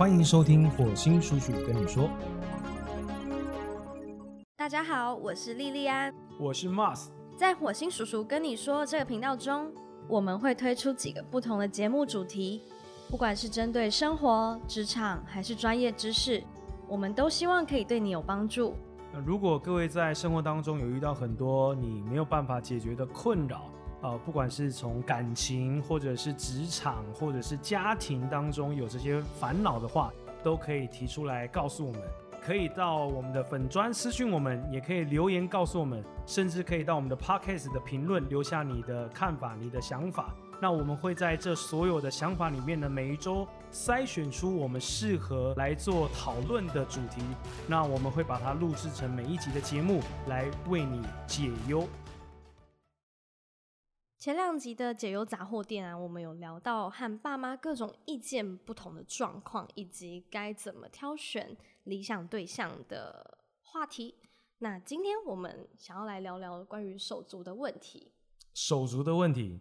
欢迎收听火星叔叔跟你说，大家好，我是莉莉安。我是 Mars。在火星叔叔跟你说这个频道中，我们会推出几个不同的节目主题，不管是针对生活、职场还是专业知识，我们都希望可以对你有帮助。那如果各位在生活当中有遇到很多你没有办法解决的困扰，呃，不管是从感情，或者是职场，或者是家庭当中有这些烦恼的话，都可以提出来告诉我们。可以到我们的粉砖私讯我们，也可以留言告诉我们，甚至可以到我们的 podcast 的评论留下你的看法、你的想法。那我们会在这所有的想法里面呢，每一周筛选出我们适合来做讨论的主题。那我们会把它录制成每一集的节目，来为你解忧。前两集的解忧杂货店啊，我们有聊到和爸妈各种意见不同的状况，以及该怎么挑选理想对象的话题。那今天我们想要来聊聊关于手足的问题。手足的问题，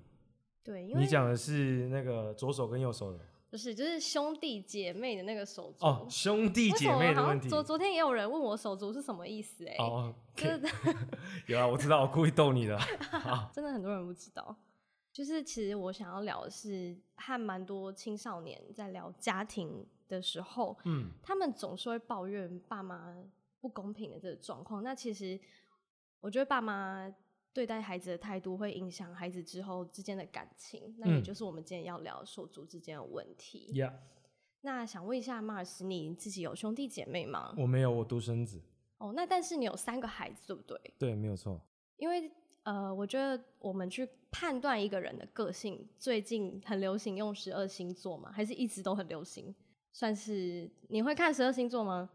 对，因为你讲的是那个左手跟右手的不是就是兄弟姐妹的那个手足哦，兄弟姐么好像妹的问题。昨昨天也有人问我手足是什么意思、哎、哦真的 有啊，我知道，我故意逗你的。真的很多人不知道。就是其实我想要聊的是，和蛮多青少年在聊家庭的时候，嗯，他们总是会抱怨爸妈不公平的这个状况。那其实我觉得爸妈对待孩子的态度会影响孩子之后之间的感情，那也嗯就是我们今天要聊手足之间的问题。呀、那想问一下 Mars，你自己有兄弟姐妹吗？我没有，我独生子。哦，那但是你有三个孩子，对不对？对，没有错。因为呃，我觉得我们去判断一个人的个性，最近很流行用十二星座嘛，还是一直都很流行？算是你会看十二星座吗？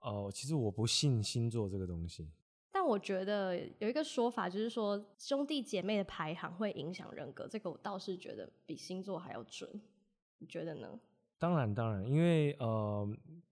哦、其实我不信星座这个东西。我觉得有一个说法，就是说兄弟姐妹的排行会影响人格，这个我倒是觉得比星座还要准。你觉得呢？当然，当然，因为呃，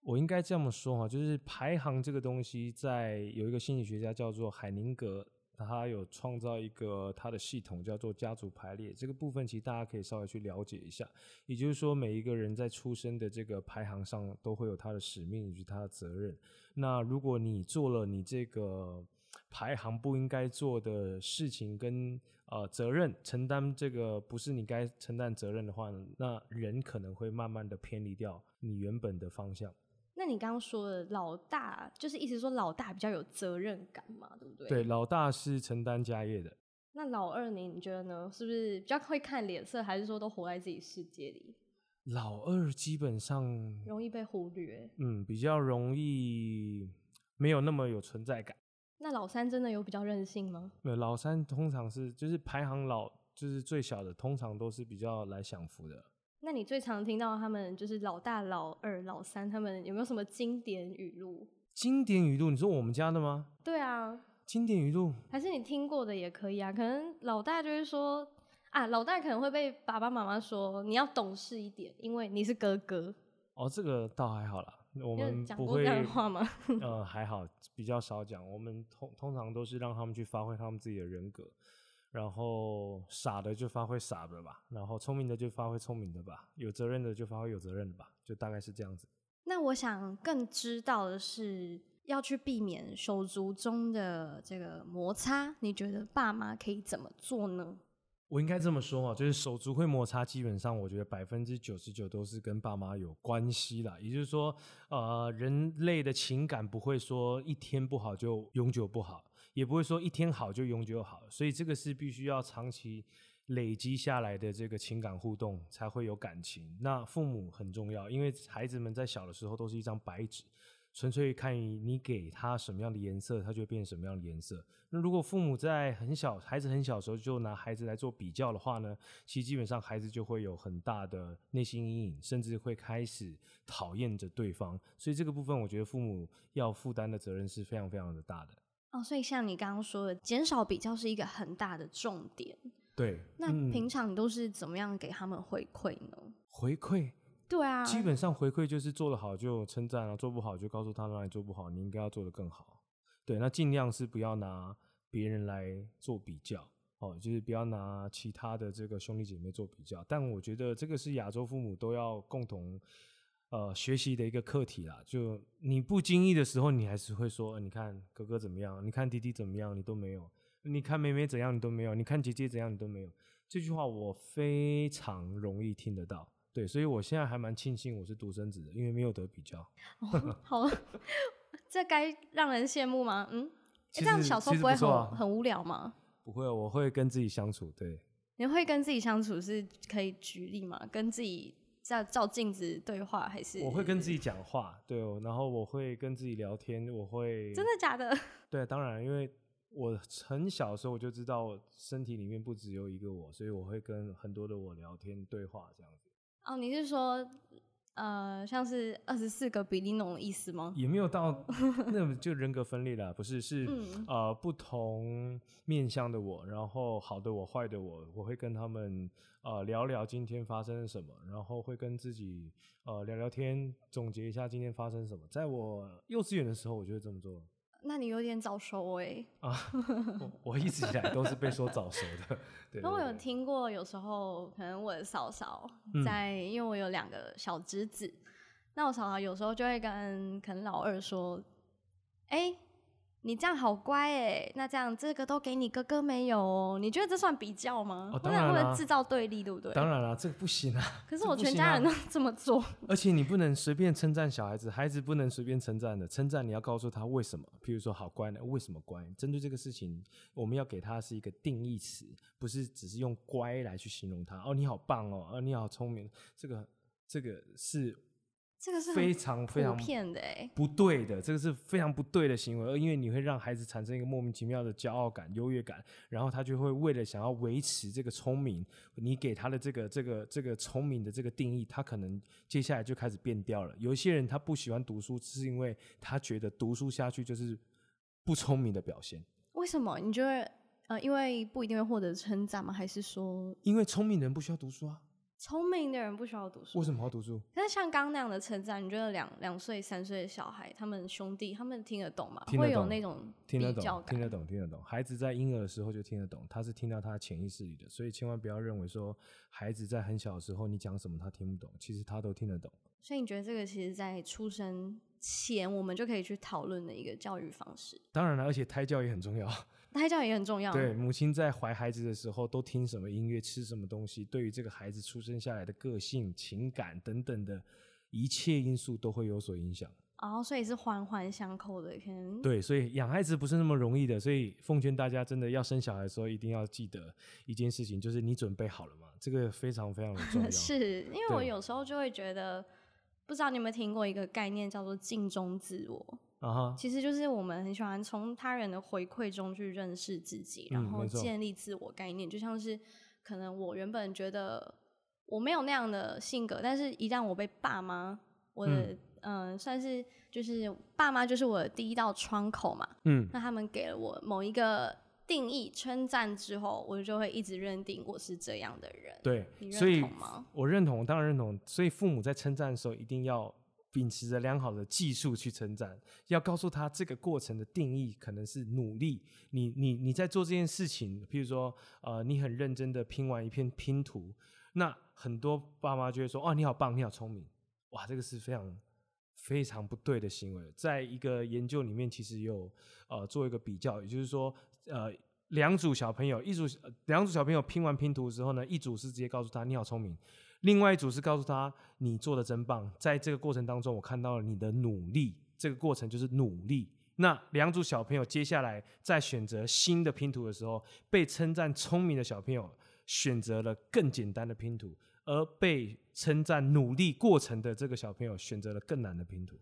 我应该这么说哈，就是排行这个东西，在有一个心理学家叫做海宁格，他有创造一个他的系统叫做家族排列。这个部分其实大家可以稍微去了解一下。也就是说，每一个人在出生的这个排行上都会有他的使命以及他的责任。那如果你做了你这个排行不应该做的事情跟呃责任，承担这个不是你该承担责任的话，那人可能会慢慢的偏离掉你原本的方向。那你刚刚说的老大，就是意思说老大比较有责任感嘛，对不对？对，老大是承担家业的。那老二你你觉得呢？是不是比较会看脸色，还是说都活在自己世界里，老二基本上，容易被忽略？嗯，比较容易没有那么有存在感。那老三真的有比较任性吗？没有，老三通常是就是排行老就是最小的，通常都是比较来享福的。那你最常听到他们就是老大、老二、老三，他们有没有什么经典语录？经典语录，你说我们家的吗？对啊，经典语录，还是你听过的也可以啊。可能老大就是说啊，老大可能会被爸爸妈妈说你要懂事一点，因为你是哥哥。哦，这个倒还好啦，我们不会话吗？呃，还好，比较少讲。我们通通常都是让他们去发挥他们自己的人格，然后傻的就发挥傻的吧，然后聪明的就发挥聪明的吧，有责任的就发挥有责任的吧，就大概是这样子。那我想更知道的是，要去避免手足中的这个摩擦，你觉得爸妈可以怎么做呢？我应该这么说啊，就是手足会摩擦，基本上我觉得百分之九十九都是跟爸妈有关系啦。也就是说，呃，人类的情感不会说一天不好就永久不好，也不会说一天好就永久好，所以这个是必须要长期累积下来的这个情感互动才会有感情。那父母很重要，因为孩子们在小的时候都是一张白纸。纯粹看你给他什么样的颜色，他就会变成什么样的颜色。那如果父母在很小，孩子很小的时候就拿孩子来做比较的话呢，其实基本上孩子就会有很大的内心阴影，甚至会开始讨厌着对方。所以这个部分，我觉得父母要负担的责任是非常非常的大的。哦，所以像你刚刚说的，减少比较是一个很大的重点。对，那嗯平常你都是怎么样给他们回馈呢？回馈对啊，基本上回馈就是做得好就称赞啊，做不好就告诉他哪里做不好，你应该要做得更好。对，那尽量是不要拿别人来做比较哦，就是不要拿其他的这个兄弟姐妹做比较。但我觉得这个是亚洲父母都要共同呃学习的一个课题啦。就你不经意的时候，你还是会说，你看哥哥怎么样，你看弟弟怎么样，你都没有；你看妹妹怎样，你都没有；你看姐姐怎样，你都没有。这句话我非常容易听得到，对，所以我现在还蛮庆幸我是独生子的，因为没有得比较。哦好，这该让人羡慕吗？嗯，这样小时候不会很、很无聊吗？不会，我会跟自己相处，对。你会跟自己相处是可以举例吗？跟自己在照镜子对话，还是我会跟自己讲话，对哦，然后我会跟自己聊天，我会真的假的？对，当然，因为我很小的时候我就知道身体里面不只有一个我，所以我会跟很多的我聊天对话这样子，哦，你是说呃，像是二十四个比利农的意思吗？也没有到那就人格分裂了，不是是、嗯呃不同面向的我，然后好的我、坏的我，我会跟他们呃聊聊今天发生了什么，然后会跟自己呃聊聊天，总结一下今天发生什么。在我幼稚园的时候，我就会这么做。那你有点早熟哎、啊，我 我一直以来都是被说早熟的。对 那我有听过，有时候可能我的嫂嫂嗯在，因为我有两个小侄子，那我嫂嫂有时候就会跟可能老二说：“哎、你这样好乖哎，那这样这个都给你哥哥没有哦。”你觉得这算比较吗？哦当然啦会制造对立，对不对？当然了，这个不行啊。可是我全家人都这么做，而且你不能随便称赞小孩子，孩子不能随便称赞的。称赞你要告诉他为什么，譬如说好乖呢，为什么乖？针对这个事情，我们要给他是一个定义词，不是只是用乖来去形容他。哦，你好棒哦，哦，你好聪明，这个这个是这个是非常非常骗的哎。不对的，这个是非常不对的行为，而因为你会让孩子产生一个莫名其妙的骄傲感、优越感，然后他就会为了想要维持这个聪明，你给他的这个这个这个聪明的这个定义，他可能接下来就开始变掉了。有一些人他不喜欢读书，是因为他觉得读书下去就是不聪明的表现，为什么？你觉得呃，因为不一定会获得称赞吗？还是说因为聪明人不需要读书啊，聪明的人不需要读书？为什么要读书？但是像刚刚那样的称赞，你觉得两两岁、三岁的小孩，他们兄弟，他们听得懂吗？会有听得懂那种听得懂，听得懂，听得懂。孩子在婴儿的时候就听得懂，他是听到他潜意识里的，所以千万不要认为说孩子在很小的时候你讲什么他听不懂，其实他都听得懂。所以你觉得这个其实，在出生前我们就可以去讨论的一个教育方式，当然了，而且胎教也很重要。胎教也很重要。对，，母亲在怀孩子的时候都听什么音乐、吃什么东西，对于这个孩子出生下来的个性、情感等等的一切因素都会有所影响。哦，所以是环环相扣的，可能对，所以养孩子不是那么容易的，所以奉劝大家，真的要生小孩的时候，一定要记得一件事情，就是你准备好了吗？这个非常非常的重要。是因为我有时候就会觉得，不知道你有没有听过一个概念叫做镜中自我。啊哈，其实就是我们很喜欢从他人的回馈中去认识自己，然后建立自我概念。就像是可能我原本觉得我没有那样的性格，但是一旦我被爸妈，我的嗯、呃算是就是爸妈就是我的第一道窗口嘛，嗯，那他们给了我某一个定义称赞之后，我就会一直认定我是这样的人。对你，认同吗？我认同，当然认同。所以父母在称赞的时候，一定要秉持着良好的技术去成长，要告诉他这个过程的定义可能是努力。你你你在做这件事情，譬如说，呃，你很认真的拼完一片拼图，那很多爸妈就会说，哦，你好棒，你好聪明，哇，这个是非常。非常不对的行为，在一个研究里面，其实有呃做一个比较，也就是说，呃，两组小朋友，一组两组小朋友拼完拼图之后呢，一组是直接告诉他你好聪明，另外一组是告诉他你做的真棒，在这个过程当中，我看到了你的努力，这个过程就是努力。那两组小朋友接下来在选择新的拼图的时候，被称赞聪明的小朋友选择了更简单的拼图，而被称赞努力过程的这个小朋友选择了更难的拼图。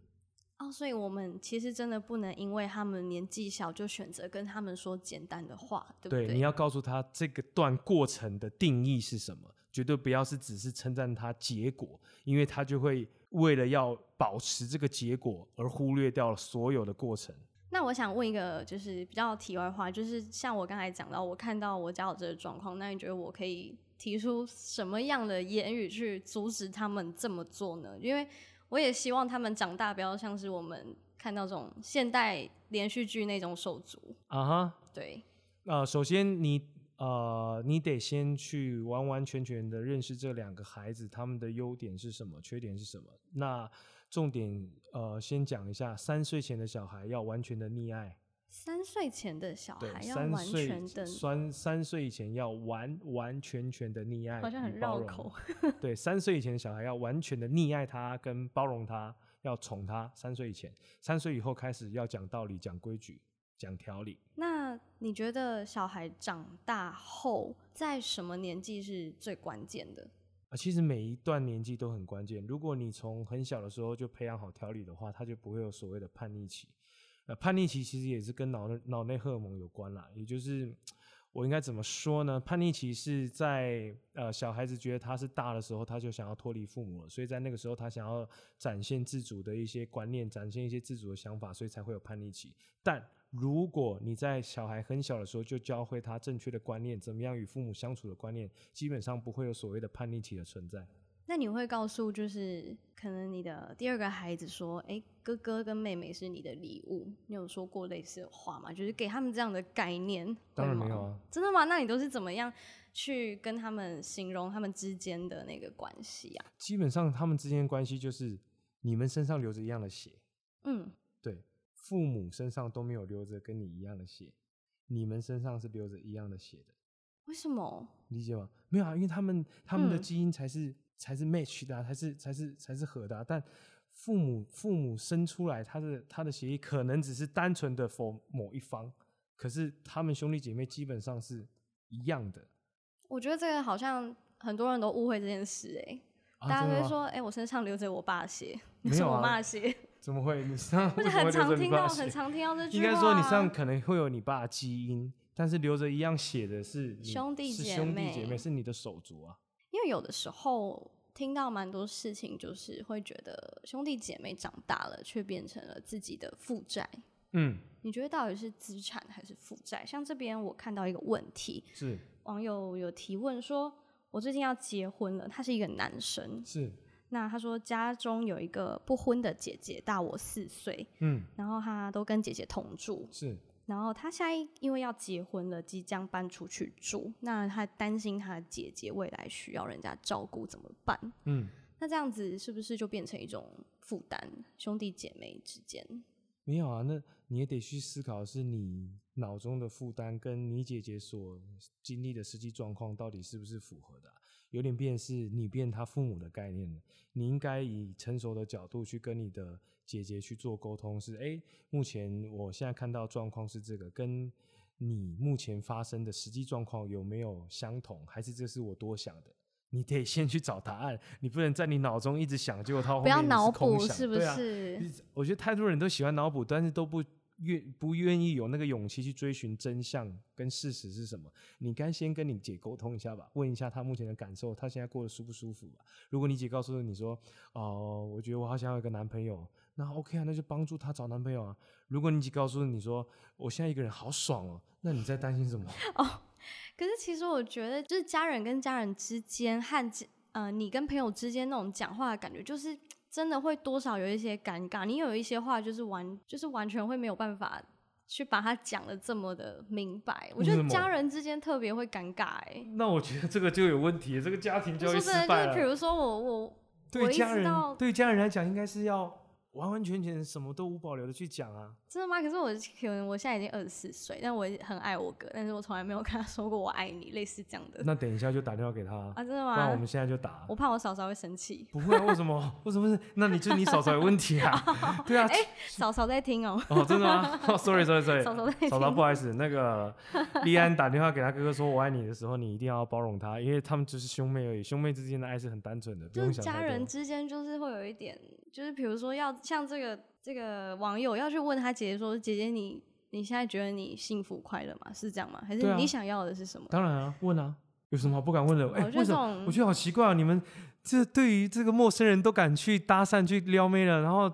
哦，所以我们其实真的不能因为他们年纪小就选择跟他们说简单的话，对不对？你要告诉他这个段过程的定义是什么，绝对不要是只是称赞他结果，因为他就会为了要保持这个结果而忽略掉了所有的过程。那我想问一个，就是比较题外话，就是像我刚才讲到，我看到我家有这个状况，那你觉得我可以提出什么样的言语去阻止他们这么做呢？因为我也希望他们长大不要像是我们看到这种现代连续剧那种手足。啊哈，对，呃，首先你呃，你得先去完完全全的认识这两个孩子，他们的优点是什么，缺点是什么。那重点呃，先讲一下，三岁前的小孩要完全的溺爱。三岁前的小，孩要完全的，三三岁以前要完完全全的溺爱，好像很绕口。对，三岁以前的小孩要完全的溺爱他，跟包容他，要宠他。三岁以前，三岁以后开始要讲道理、讲规矩、讲条理。那你觉得小孩长大后，在什么年纪是最关键的？啊，其实每一段年纪都很关键。如果你从很小的时候就培养好调理的话，他就不会有所谓的叛逆期。呃，叛逆期其实也是跟脑脑内荷尔蒙有关啦，也就是我应该怎么说呢？叛逆期是在呃小孩子觉得他是大的时候，他就想要脱离父母了，所以在那个时候他想要展现自主的一些观念，展现一些自主的想法，所以才会有叛逆期。但如果你在小孩很小的时候就教会他正确的观念，怎么样与父母相处的观念，基本上不会有所谓的叛逆期的存在。那你会告诉，就是可能你的第二个孩子说：“哎、哥哥跟妹妹是你的礼物。”你有说过类似的话吗？就是给他们这样的概念？当然没有啊，真的吗？那你都是怎么样去跟他们形容他们之间的那个关系啊？基本上他们之间的关系就是你们身上流着一样的血，嗯，对，父母身上都没有流着跟你一样的血，你们身上是流着一样的血的，为什么？理解吗？没有啊，因为他们他们的嗯基因才是、才是 match 的、啊，才是才是才是合的、啊，但父母父母生出来，他的他的协议可能只是单纯的 for 某一方，可是他们兄弟姐妹基本上是一样的。我觉得这个好像很多人都误会这件事、哎、大家会说：“哎、我身上流着我爸的血，没有啊 是我妈的血。怎么会？你身上 很常听到，很常听到这句应。该说你身上可能会有你爸的基因，但是留着一样血的是兄弟姐是兄弟姐妹妹，是你的手足啊。因为有的时候听到蛮多事情，就是会觉得兄弟姐妹长大了，却变成了自己的负债。嗯，你觉得到底是资产还是负债？像这边我看到一个问题，是网友有提问说，我最近要结婚了，他是一个男生，是，那他说家中有一个不婚的姐姐，大我四岁，嗯。然后他都跟姐姐同住，是，然后他现在因为要结婚了，即将搬出去住，那他担心他姐姐未来需要人家照顾怎么办？嗯，那这样子是不是就变成一种负担？兄弟姐妹之间，没有啊，那你也得去思考，是你脑中的负担跟你姐姐所经历的实际状况到底是不是符合的啊、有点变是你变他父母的概念了。你应该以成熟的角度去跟你的姐姐去做沟通，是哎，诶目前我现在看到状况是这个，跟你目前发生的实际状况有没有相同，还是这是我多想的？你得先去找答案，你不能在你脑中一直想，结果他后面不要脑是空想补是不是？我觉得太多人都喜欢脑补，但是都不愿不愿意有那个勇气去追寻真相跟事实是什么。你该先跟你姐沟通一下吧，问一下她目前的感受，她现在过得舒不舒服吧。如果你姐告诉你说，哦、我觉得我好想要一个男朋友，那 OK 啊，那就帮助她找男朋友啊。如果你姐告诉你说，我现在一个人好爽哦，那你在担心什么？哦可是其实我觉得，就是家人跟家人之间和呃你跟朋友之间那种讲话的感觉，就是真的会多少有一些尴尬。你有一些话就是完就是完全会没有办法去把它讲的这么的明白。我觉得家人之间特别会尴尬哎、那我觉得这个就有问题，这个家庭教育失败了。就是比如说我我对家人对家人来讲，应该是要完完全全什么都无保留的去讲啊。真的吗？可是我可能我现在已经二十四岁，但我也很爱我哥，但是我从来没有跟他说过我爱你，类似这样的那等一下就打电话给他，啊，真的吗不然我们？现在就打我。怕我嫂嫂会生气，不会啊，为什么？为什么是？那你就你嫂嫂有问题啊？对啊，哎嫂嫂在听哦、哦，真的吗、哦、？Sorry Sorry Sorry，嫂嫂在听。嫂嫂不好意思，那个 立安打电话给他哥哥说我爱你的时候，你一定要包容他，因为他们只是兄妹而已，兄妹之间的爱是很单纯的，不就是家用想太多。人之间就是会有一点，就是比如说要像这个这个网友要去问他姐姐说，姐姐你你现在觉得你幸福快乐吗？是这样吗？还对啊是你想要的是什么？当然啊，问啊，有什么好不敢问的？哎、我觉得为什么？我觉得好奇怪啊！你们这对于这个陌生人都敢去搭讪、去撩妹了，然后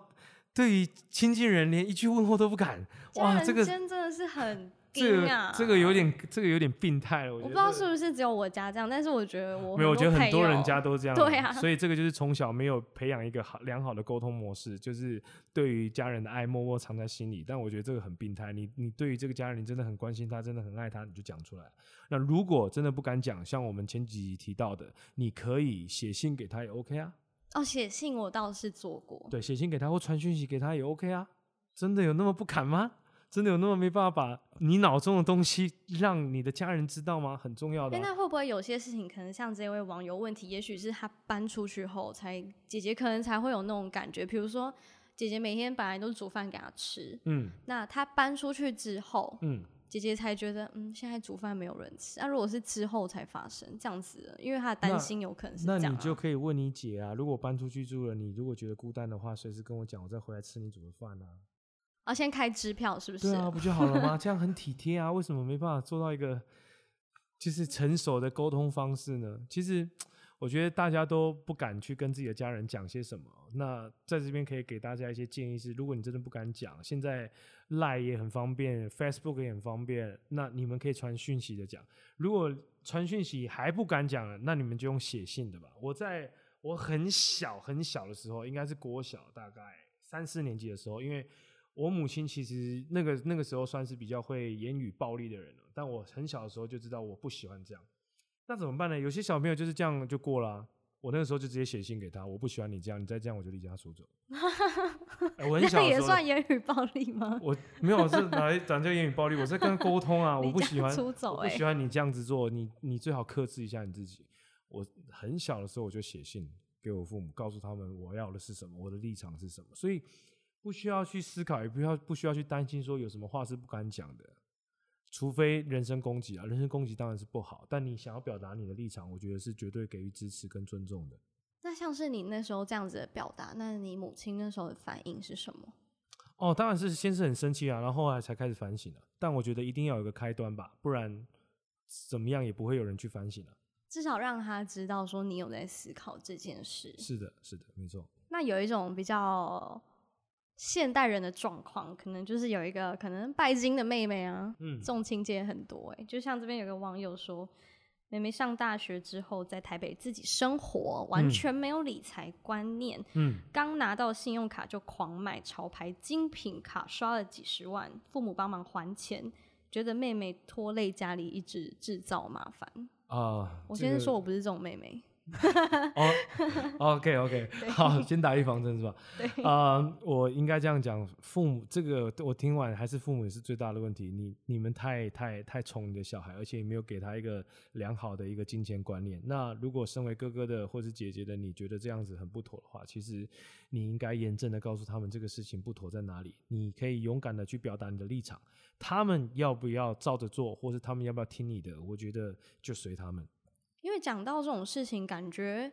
对于亲近人连一句问候都不敢，哇，这个真的是很这个这个有点这个有点病态了，我不知道是不是只有我家这样，但是我觉得我没有，我觉得很多人家都这样。对啊所以这个就是从小没有培养一个好良好的沟通模式，就是对于家人的爱默默藏在心里。但我觉得这个很病态。你你对于这个家人，你真的很关心他，真的很爱他，你就讲出来。那如果真的不敢讲，像我们前几集提到的，你可以写信给他也 OK 啊。哦，写信我倒是做过，对，写信给他或传讯息给他也 OK 啊。真的有那么不敢吗？真的有那么没办法把你脑中的东西让你的家人知道吗？很重要的那会不会有些事情可能像这位网友问题，也许是他搬出去后才姐姐可能才会有那种感觉，比如说姐姐每天本来都是煮饭给他吃，嗯那他搬出去之后，嗯，姐姐才觉得嗯现在煮饭没有人吃，那、如果是之后才发生这样子，因为她的担心有可能是这样、啊，那你就可以问你姐啊，如果搬出去住了，你如果觉得孤单的话，随时跟我讲，我再回来吃你煮的饭啊。啊先开支票是不是？对啊，不就好了吗？这样很体贴啊，为什么没办法做到一个就是成熟的沟通方式呢？其实我觉得大家都不敢去跟自己的家人讲些什么。那在这边可以给大家一些建议是：如果你真的不敢讲，现在 Line 也很方便，Facebook 也很方便，那你们可以传讯息的讲。如果传讯息还不敢讲了，那你们就用写信的吧。我在我很小很小的时候，应该是国小大概三四年级的时候，因为我母亲其实那个那个时候算是比较会言语暴力的人了，但我很小的时候就知道我不喜欢这样。那怎么办呢？有些小朋友就是这样就过了啊、我那个时候就直接写信给他，我不喜欢你这样，你再这样我就离家出走。哎我很那小的时候，也算言语暴力吗？我没有是来讲叫言语暴力，我在跟他沟通啊，我不喜欢，出走哎、我不喜欢你这样子做，你你最好克制一下你自己。我很小的时候我就写信给我父母，告诉他们我要的是什么，我的立场是什么，所以不需要去思考，也不要不需要去担心说有什么话是不敢讲的，除非人身攻击啊，人身攻击当然是不好，但你想要表达你的立场，我觉得是绝对给予支持跟尊重的。那像是你那时候这样子的表达，那你母亲那时候的反应是什么？哦，当然是先是很生气啊，然后后来才开始反省了、但我觉得一定要有个开端吧，不然怎么样也不会有人去反省了、至少让他知道说你有在思考这件事。是的，是的，没错。那有一种比较现代人的状况，可能就是有一个可能拜金的妹妹啊，嗯。这种情节很多哎、就像这边有个网友说，妹妹上大学之后在台北自己生活，完嗯。全没有理财观念，嗯，刚拿到信用卡就狂买潮牌精品卡，刷了几十万，父母帮忙还钱，觉得妹妹拖累家里，一直制造麻烦。啊，我先这个说我不是这种妹妹，哦，OK OK，好，先打预防针是吧？对，啊、我应该这样讲，父母这个我听完还是父母也是最大的问题。你你们太太太宠你的小孩，而且也没有给他一个良好的一个金钱观念。那如果身为哥哥的或是姐姐的，你觉得这样子很不妥的话，其实你应该严正的告诉他们这个事情不妥在哪里。你可以勇敢的去表达你的立场，他们要不要照着做，或是他们要不要听你的，我觉得就随他们。因为讲到这种事情，感觉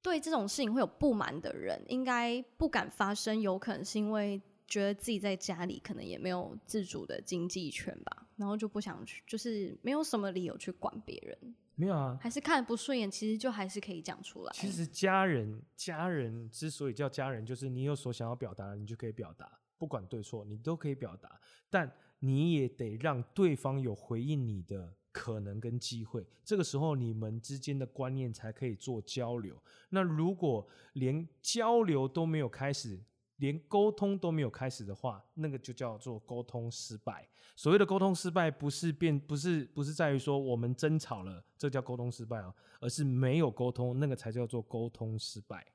对这种事情会有不满的人，应该不敢发声，有可能是因为觉得自己在家里可能也没有自主的经济权吧，然后就不想去，就是没有什么理由去管别人，没有啊，还是看不顺眼，其实就还是可以讲出来。其实家人，家人之所以叫家人，就是你有所想要表达的，你就可以表达，不管对错，你都可以表达。但你也得让对方有回应你的可能跟机会，这个时候你们之间的观念才可以做交流。那如果连交流都没有开始，连沟通都没有开始的话，那个就叫做沟通失败。所谓的沟通失败，不是变，不是不是在于说我们争吵了，这叫沟通失败哦，而是没有沟通，那个才叫做沟通失败。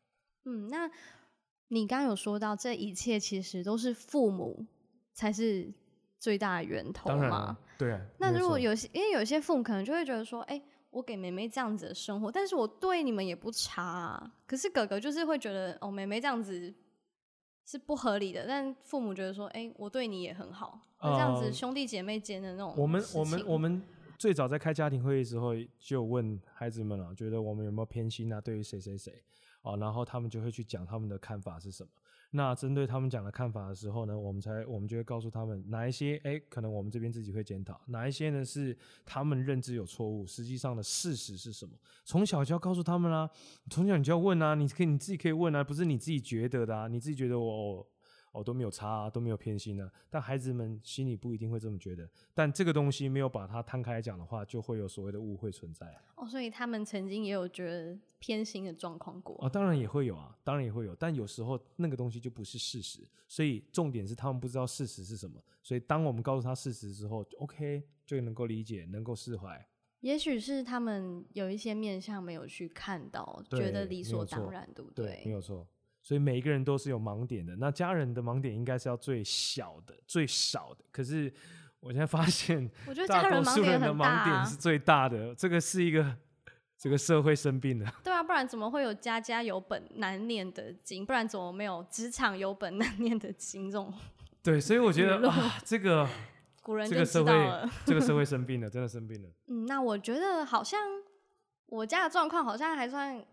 嗯，那你刚刚有说到，这一切其实都是父母才是最大的源头嘛对啊。那如果有些，因为有些父母可能就会觉得说，哎、我给妹妹这样子的生活，但是我对你们也不差啊。可是哥哥就是会觉得，哦，妹妹这样子是不合理的，但父母觉得说，哎、我对你也很好，那这样子呃兄弟姐妹间的那种我们我们我们最早在开家庭会议的时候，就问孩子们了、觉得我们有没有偏心啊？对于谁谁谁哦，然后他们就会去讲他们的看法是什么。那针对他们讲的看法的时候呢，我们才我们就会告诉他们哪一些哎，可能我们这边自己会检讨，哪一些呢是他们认知有错误，实际上的事实是什么？从小就要告诉他们啦、从小你就要问啊，你可以你自己可以问啊，不是你自己觉得的啊，你自己觉得我。都没有差啊，都没有偏心啊。但孩子们心里不一定会这么觉得。但这个东西没有把它摊开讲的话，就会有所谓的误会存在啊。哦，所以他们曾经也有觉得偏心的状况过。哦，当然也会有啊，当然也会有。但有时候那个东西就不是事实，所以重点是他们不知道事实是什么。所以当我们告诉他事实之后，OK 就能够理解，能够释怀。也许是他们有一些面向没有去看到，觉得理所当然，对不对？没有错。所以每一个人都是有盲点的。那家人的盲点应该是要最小的、最少的。可是我现在发现，我觉得 家人盲点的盲点是最大的。这个是一个这个社会生病了。对啊，不然怎么会有家家有本难念的经？不然怎么没有职场有本难念的经这种？对，所以我觉得啊，这个。古人这个社会，这个社会生病了，真的生病了。嗯，那我觉得好像我家的状况好像还算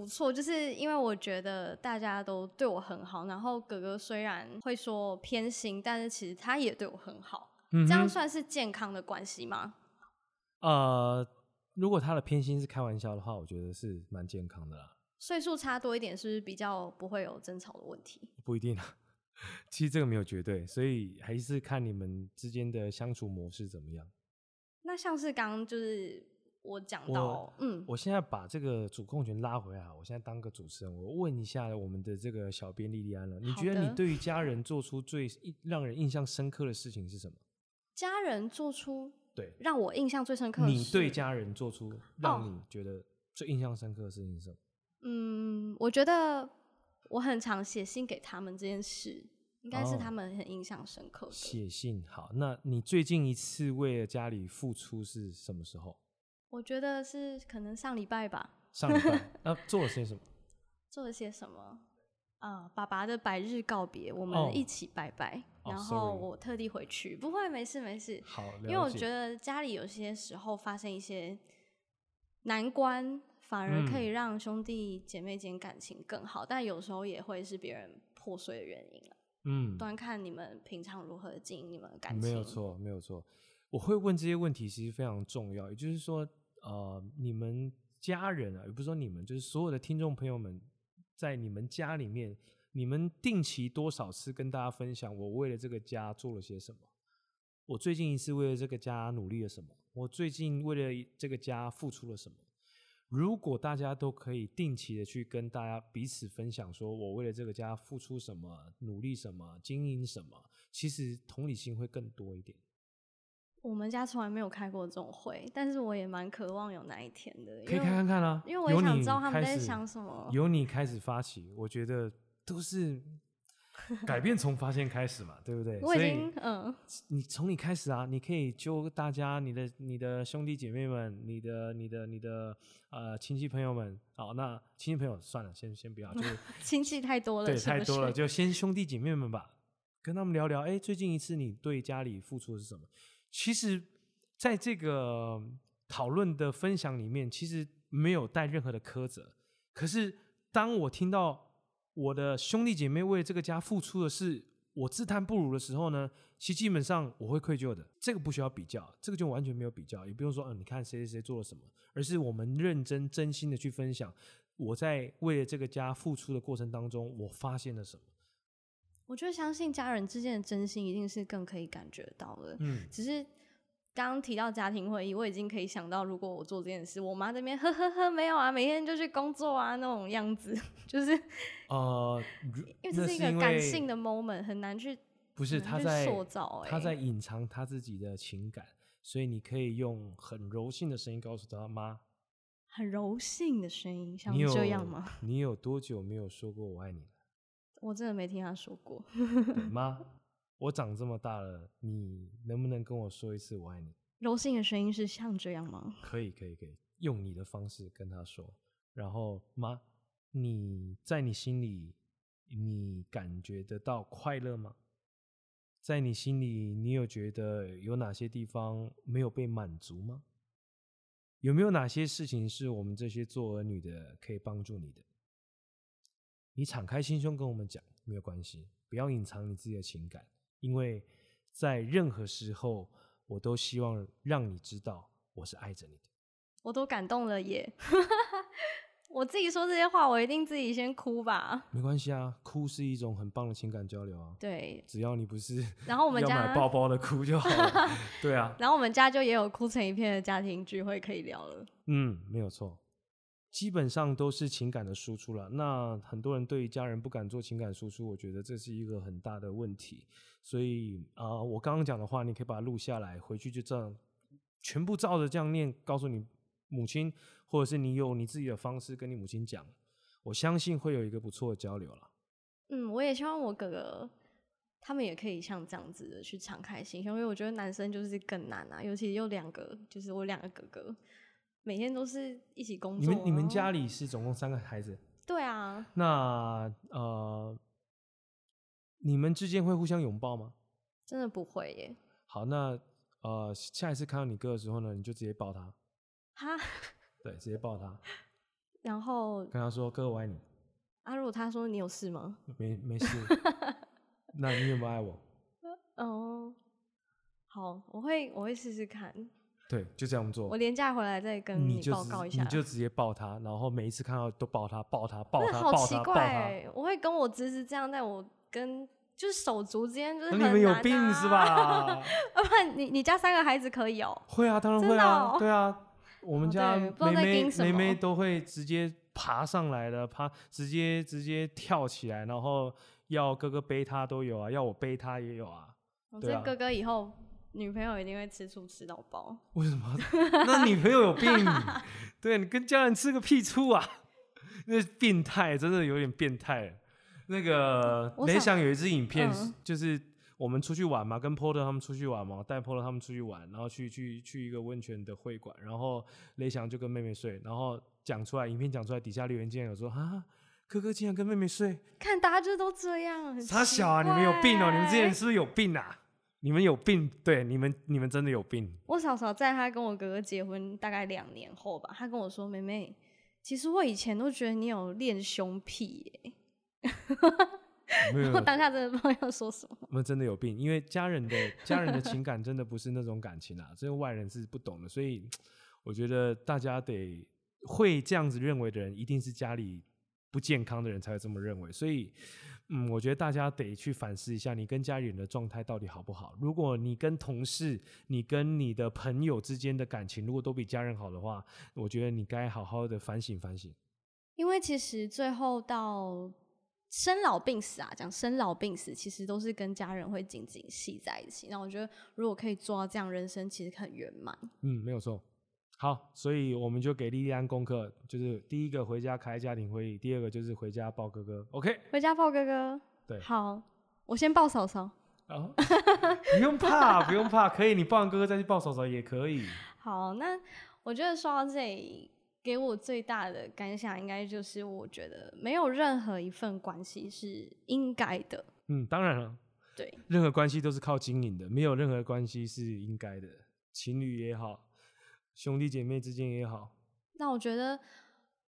不错，就是因为我觉得大家都对我很好，然后哥哥虽然会说偏心，但是其实他也对我很好，这样算是健康的关系吗？呃，如果他的偏心是开玩笑的话，我觉得是蛮健康的啦。岁数差多一点，是不是比较不会有争吵的问题？不一定啊。其实这个没有绝对，所以还是看你们之间的相处模式怎么样。那像是刚刚就是我讲到，嗯，我现在把这个主控权拉回来，我现在当个主持人，我问一下我们的这个小编莉莉安了，你觉得你对于家人做出最让人印象深刻的事情是什么？家人做出对让我印象最深刻的，你对家人做出让你觉得最印象深刻的事情是什么？嗯，我觉得。我很常写信给他们这件事，应该是他们很印象深刻的。写信好，那你最近一次为了家里付出是什么时候？我觉得是可能上礼拜吧。上礼拜 那做了些什么？做了些什么？啊，爸爸的百日告别，我们一起拜拜，然后我特地回去。不会，没事没事。好，因为我觉得家里有些时候发生一些难关。反而可以让兄弟姐妹间感情更好，但有时候也会是别人破碎的原因了。嗯，端看你们平常如何经营你们的感情。没有错，没有错。我会问这些问题，其实非常重要。也就是说，呃，你们家人啊，也不是说你们，就是所有的听众朋友们，在你们家里面，你们定期多少次跟大家分享，我为了这个家做了些什么？我最近一次为了这个家努力了什么？我最近为了这个家付出了什么？如果大家都可以定期的去跟大家彼此分享，说我为了这个家付出什么、努力什么、经营什么，其实同理心会更多一点。我们家从来没有开过这种会，但是我也蛮渴望有那一天的。可以看看看啊，因为我也想知道他们在想什么。由你开始发起，我觉得都是。改变从发现开始嘛，对不对？我已经嗯，你从你开始啊，你可以揪大家，你的你的兄弟姐妹们，你的你的你的呃亲戚朋友们，好，那亲戚朋友算了，先先不要，就是 亲戚太多了，对，太多了，就先兄弟姐妹们吧，跟他们聊聊，哎，最近一次你对家里付出的是什么？其实，在这个讨论的分享里面，其实没有带任何的苛责，可是当我听到。我的兄弟姐妹为这个家付出的是我自叹不如的时候呢，其实基本上我会愧疚的。这个不需要比较，这个就完全没有比较，也不用说，嗯，你看谁谁谁做了什么，而是我们认真真心的去分享我在为了这个家付出的过程当中，我发现了什么。我觉得相信家人之间的真心一定是更可以感觉到的。嗯，只是。刚刚提到家庭会议，我已经可以想到，如果我做这件事，我妈这边呵呵呵没有啊，每天就去工作啊那种样子，就是呃，因为这是一个感性的 moment，很难去不是他在塑造，他在隐藏他自己的情感，所以你可以用很柔性的声音告诉他妈，很柔性的声音，像这样吗？你有多久没有说过我爱你了？我真的没听他说过，妈。我长这么大了，你能不能跟我说一次我爱你？柔性的声音是像这样吗？可以，可以，可以，用你的方式跟他说。然后，妈，你在你心里，你感觉得到快乐吗？在你心里，你有觉得有哪些地方没有被满足吗？有没有哪些事情是我们这些做儿女的可以帮助你的？你敞开心胸跟我们讲，没有关系，不要隐藏你自己的情感。因为在任何时候，我都希望让你知道我是爱着你的。我都感动了耶！我自己说这些话，我一定自己先哭吧。没关系啊，哭是一种很棒的情感交流啊。对，只要你不是然后我们 要买家，包包的哭就好了。对啊，然后我们家就也有哭成一片的家庭聚会可以聊了。嗯，没有错，基本上都是情感的输出了。那很多人对家人不敢做情感输出，我觉得这是一个很大的问题。所以啊、我刚刚讲的话，你可以把它录下来，回去就这样全部照着这样念，告诉你母亲，或者是你有你自己的方式跟你母亲讲，我相信会有一个不错的交流了。嗯，我也希望我哥哥他们也可以像这样子的去敞开心胸，因为我觉得男生就是更难啊，尤其有两个，就是我两个哥哥，每天都是一起工作。你们你们家里是总共三个孩子，对啊，那呃，你们之间会互相拥抱吗？真的不会耶。好，那呃，下一次看到你哥的时候呢，你就直接抱他，哈，对，直接抱他，然后跟他说：“哥，我爱你。啊，如果他说你有事吗？”没没事。那你有没有爱我？哦，好，我会我会试试看。对，就这样做我。廉假回来再跟你报告一下。你就直接抱他，然后每一次看到都抱他，抱他，抱他，好奇。怪欸，我会跟我侄子这样，但我跟就是手足之间就是那你们有病是？吧？要不然你你家三个孩子可以哦、会啊，当然会啊，哦对啊，我们哦家妹妹妹妹都会直接爬上来的，爬直接直接跳起来，然后要哥哥背她都有啊，要我背她也有啊我这哥哥以后女朋友一定会吃醋吃到爆。为什么？那女朋友有病？对你跟家人吃个屁醋啊？那是变态，真的有点变态。那个雷我想想有一支影片，嗯就是我们出去玩嘛，跟 Porter 他们出去玩嘛，带 Porter 他们出去玩，然后去去去一个温泉的会馆，然后雷翔就跟妹妹睡，然后讲出来，影片讲出来，底下留言竟然有说啊，哥哥竟然跟妹妹睡，看大家就都这样，他小啊，你们有病哦、你们之前怪是不是有病啊？你们有病，对，你们你们真的有病。我嫂嫂在她跟我哥哥结婚大概两年后吧，她跟我说：“妹妹，其实我以前都觉得你有练胸癖耶。没有”我当下真的不知道要说什么。我们真的有病，因为家人的家人的情感真的不是那种感情啊，这个外人是不懂的，所以我觉得大家得会这样子认为的人，一定是家里不健康的人才会这么认为，所以。嗯，我觉得大家得去反思一下，你跟家里人的状态到底好不好。如果你跟同事、你跟你的朋友之间的感情，如果都比家人好的话，我觉得你该好好的反省反省。因为其实最后到生老病死啊，讲生老病死，其实都是跟家人会紧紧系在一起。那我觉得，如果可以做到这样，人生其实很圆满。嗯，没有错。好，所以我们就给莉莉安功课，就是第一个回家开家庭会议，第二个就是回家抱哥哥。OK，回家抱哥哥，对好，我先抱嫂嫂。然后不用怕，不用怕，可以，你抱完哥哥再去抱嫂嫂也可以。好，那我觉得说到这里，给我最大的感想，应该就是我觉得没有任何一份关系是应该的。嗯，当然了，对，任何关系都是靠经营的，没有任何关系是应该的，情侣也好，兄弟姐妹之间也好。那我觉得，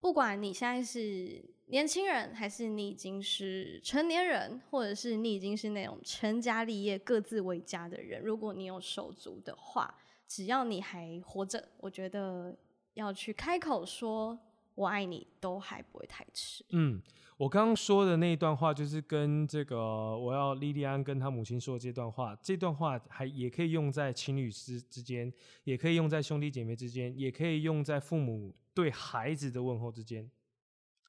不管你现在是年轻人，还是你已经是成年人，或者是你已经是那种成家立业、各自为家的人，如果你有手足的话，只要你还活着，我觉得要去开口说“我爱你”都还不会太迟。嗯，我刚刚说的那一段话，就是跟这个我要莉莉安跟她母亲说的这段话，这段话还也可以用在情侣之之间，也可以用在兄弟姐妹之间，也可以用在父母对孩子的问候之间。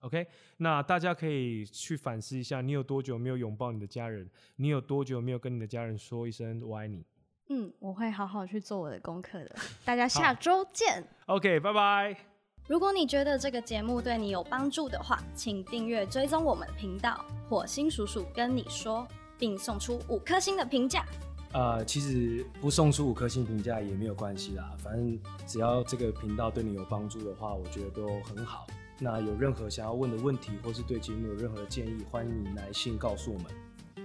OK，那大家可以去反思一下，你有多久没有拥抱你的家人？你有多久没有跟你的家人说一声“我爱你嗯，我会好好去做我的功课的。大家下周见。”？OK，拜拜。如果你觉得这个节目对你有帮助的话，请订阅追踪我们的频道“火星叔叔跟你说”，并送出五颗星的评价。呃，其实不送出五颗星评价也没有关系啦，反正只要这个频道对你有帮助的话，我觉得都很好。那有任何想要问的问题，或是对节目有任何的建议，欢迎你来信告诉我们。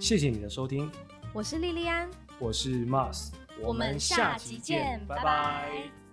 谢谢你的收听，我是莉莉安，我是 Mars，我们下集见拜拜